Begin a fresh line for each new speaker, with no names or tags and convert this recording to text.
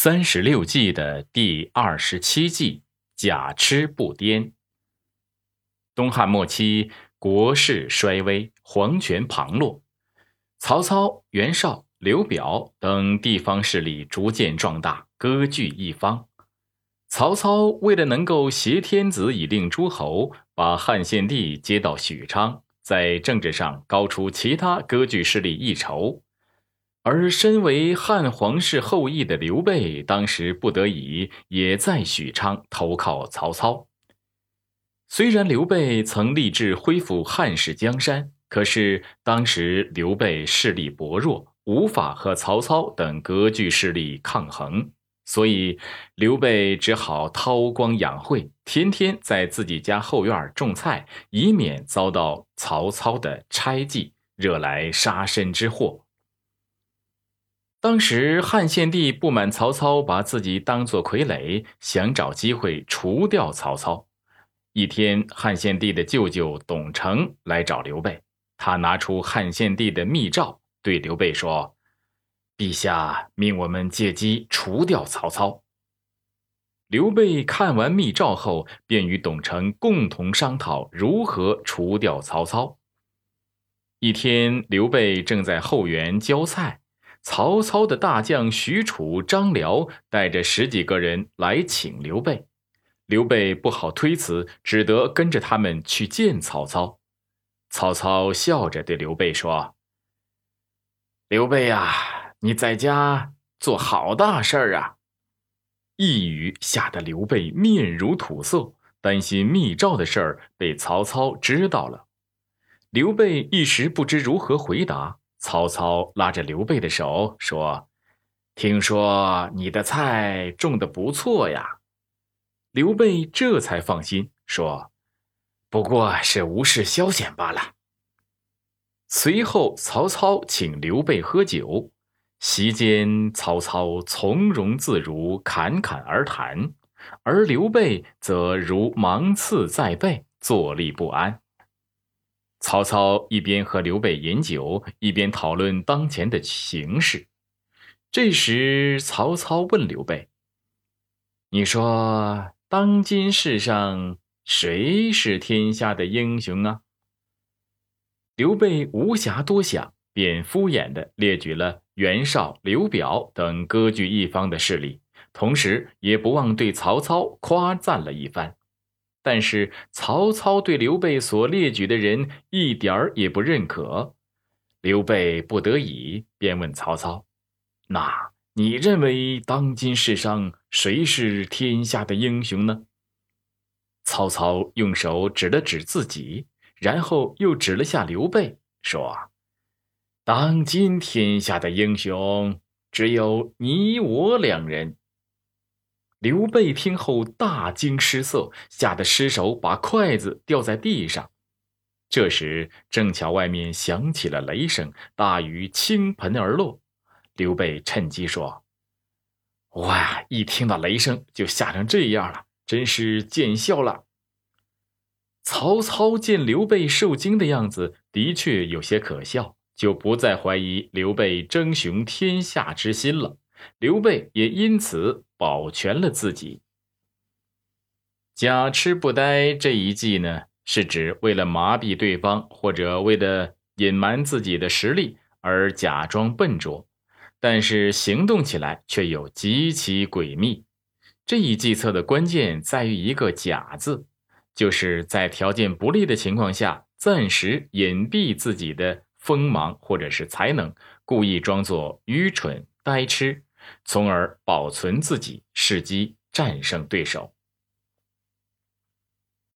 三十六计的第二十七计，假痴不颠。东汉末期，国势衰微，皇权旁落，曹操、袁绍、刘表等地方势力逐渐壮大，割据一方。曹操为了能够挟天子以令诸侯，把汉献帝接到许昌，在政治上高出其他割据势力一筹。而身为汉皇室后裔的刘备，当时不得已也在许昌投靠曹操。虽然刘备曾立志恢复汉室江山，可是当时刘备势力薄弱，无法和曹操等割据势力抗衡，所以刘备只好韬光养晦，天天在自己家后院种菜，以免遭到曹操的猜忌，惹来杀身之祸。当时汉献帝不满曹操把自己当作傀儡，想找机会除掉曹操。一天，汉献帝的舅舅董承来找刘备，他拿出汉献帝的密诏，对刘备说：“陛下命我们借机除掉曹操。”刘备看完密诏后，便与董承共同商讨如何除掉曹操。一天，刘备正在后园浇菜。曹操的大将许褚、张辽带着十几个人来请刘备，刘备不好推辞，只得跟着他们去见曹操。曹操笑着对刘备说：“刘备呀，你在家做好大事儿啊！”一语吓得刘备面如土色，担心密诏的事儿被曹操知道了。刘备一时不知如何回答。曹操拉着刘备的手说：“听说你的菜种的不错呀。”刘备这才放心，说：“不过是无事消遣罢了。”随后，曹操请刘备喝酒，席间，曹操从容自如，侃侃而谈，而刘备则如芒刺在背，坐立不安。曹操一边和刘备饮酒，一边讨论当前的形势。这时，曹操问刘备：“你说，当今世上谁是天下的英雄啊？”刘备无暇多想，便敷衍地列举了袁绍、刘表等割据一方的势力，同时也不忘对曹操夸赞了一番。但是曹操对刘备所列举的人一点儿也不认可，刘备不得已便问曹操：“那你认为当今世上谁是天下的英雄呢？”曹操用手指了指自己，然后又指了下刘备，说：“当今天下的英雄只有你我两人。”刘备听后大惊失色，吓得失手把筷子掉在地上。这时正巧外面响起了雷声，大雨倾盆而落。刘备趁机说：“哇！一听到雷声就吓成这样了，真是见笑了。”曹操见刘备受惊的样子，的确有些可笑，就不再怀疑刘备争雄天下之心了。刘备也因此保全了自己。假痴不呆这一计呢，是指为了麻痹对方，或者为了隐瞒自己的实力而假装笨拙，但是行动起来却又极其诡秘。这一计策的关键在于一个“假”字，就是在条件不利的情况下，暂时隐蔽自己的锋芒或者是才能，故意装作愚蠢呆痴。从而保存自己，伺机战胜对手。